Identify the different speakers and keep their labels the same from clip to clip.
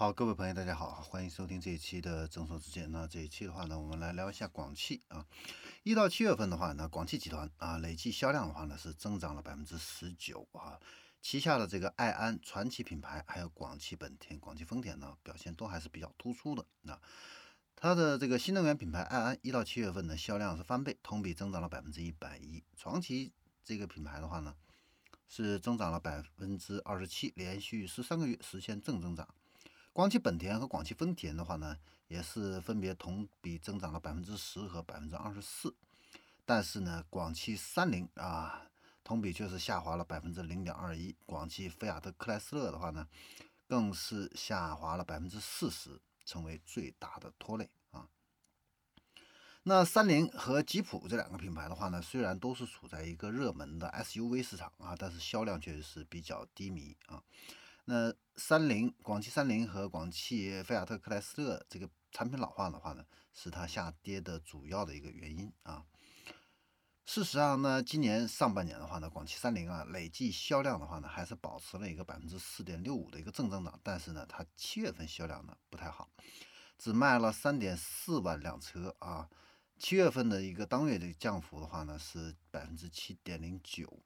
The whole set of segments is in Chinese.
Speaker 1: 好，各位朋友，大家好，欢迎收听这一期的正说之见。那这一期的话呢，我们来聊一下广汽啊。一到七月份的话呢，广汽集团啊累计销量的话呢是增长了百分之十九啊。旗下的这个爱安、传奇品牌，还有广汽本田、广汽丰田呢，表现都还是比较突出的。那它的这个新能源品牌爱安一到七月份的销量是翻倍，同比增长了百分之一百一。传祺这个品牌的话呢，是增长了百分之二十七，连续十三个月实现正增长。广汽本田和广汽丰田的话呢，也是分别同比增长了百分之十和百分之二十四，但是呢，广汽三菱啊，同比却是下滑了百分之零点二一，广汽菲亚特克莱斯勒的话呢，更是下滑了百分之四十，成为最大的拖累啊。那三菱和吉普这两个品牌的话呢，虽然都是处在一个热门的 SUV 市场啊，但是销量确实是比较低迷啊。那三菱、广汽三菱和广汽菲亚特克莱斯勒这个产品老化的话呢，是它下跌的主要的一个原因啊。事实上呢，今年上半年的话呢，广汽三菱啊累计销量的话呢，还是保持了一个百分之四点六五的一个正增长，但是呢，它七月份销量呢不太好，只卖了三点四万辆车啊。七月份的一个当月的降幅的话呢，是百分之七点零九。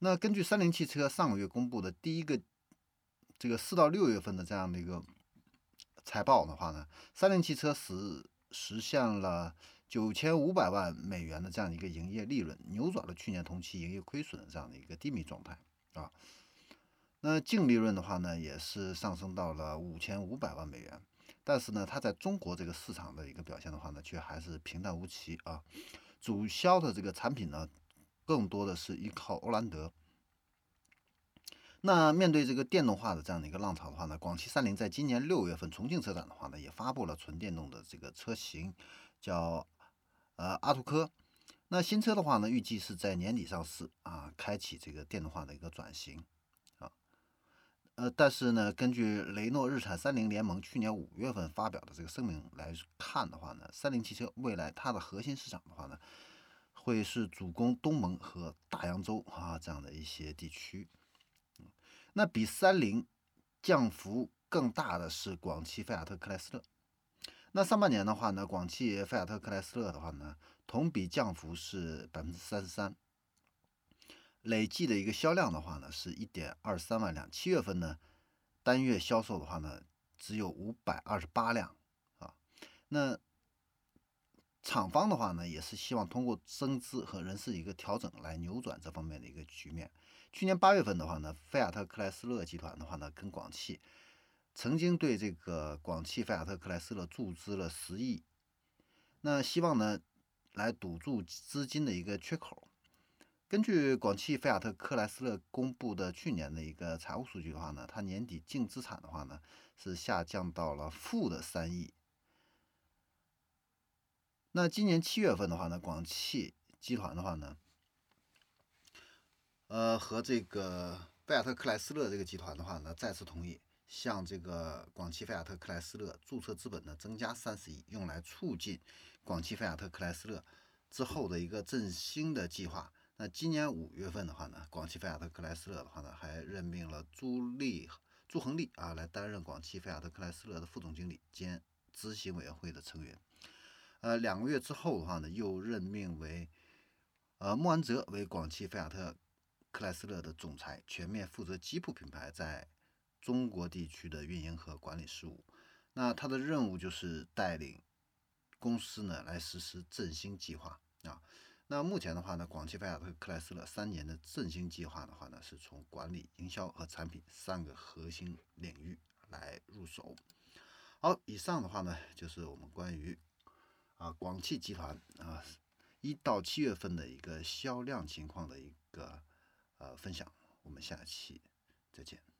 Speaker 1: 那根据三菱汽车上个月公布的第一个。这个四到六月份的这样的一个财报的话呢，三菱汽车实实现了九千五百万美元的这样一个营业利润，扭转了去年同期营业亏损的这样的一个低迷状态啊。那净利润的话呢，也是上升到了五千五百万美元，但是呢，它在中国这个市场的一个表现的话呢，却还是平淡无奇啊。主销的这个产品呢，更多的是依靠欧蓝德。那面对这个电动化的这样的一个浪潮的话呢，广汽三菱在今年六月份重庆车展的话呢，也发布了纯电动的这个车型，叫呃阿图科。那新车的话呢，预计是在年底上市啊，开启这个电动化的一个转型啊。呃，但是呢，根据雷诺日产三菱联盟去年五月份发表的这个声明来看的话呢，三菱汽车未来它的核心市场的话呢，会是主攻东盟和大洋洲啊这样的一些地区。那比三菱降幅更大的是广汽菲亚特克莱斯勒。那上半年的话呢，广汽菲亚特克莱斯勒的话呢，同比降幅是百分之三十三，累计的一个销量的话呢，是一点二三万辆。七月份呢，单月销售的话呢，只有五百二十八辆啊。那厂方的话呢，也是希望通过增资和人事一个调整来扭转这方面的一个局面。去年八月份的话呢，菲亚特克莱斯勒集团的话呢，跟广汽曾经对这个广汽菲亚特克莱斯勒注资了十亿，那希望呢来堵住资金的一个缺口。根据广汽菲亚特克莱斯勒公布的去年的一个财务数据的话呢，它年底净资产的话呢是下降到了负的三亿。那今年七月份的话呢，广汽集团的话呢。呃，和这个菲亚特克莱斯勒这个集团的话呢，再次同意向这个广汽菲亚特克莱斯勒注册资本呢增加三十亿，用来促进广汽菲亚特克莱斯勒之后的一个振兴的计划。那今年五月份的话呢，广汽菲亚特克莱斯勒的话呢，还任命了朱立朱恒利啊来担任广汽菲亚特克莱斯勒的副总经理兼执行委员会的成员。呃，两个月之后的话呢，又任命为呃莫安泽为广汽菲亚特。克莱斯勒的总裁全面负责吉普品牌在中国地区的运营和管理事务。那他的任务就是带领公司呢来实施振兴计划啊。那目前的话呢，广汽菲亚特克莱斯勒三年的振兴计划的话呢，是从管理、营销和产品三个核心领域来入手。好，以上的话呢，就是我们关于啊广汽集团啊一到七月份的一个销量情况的一个。呃，分享，我们下期再见。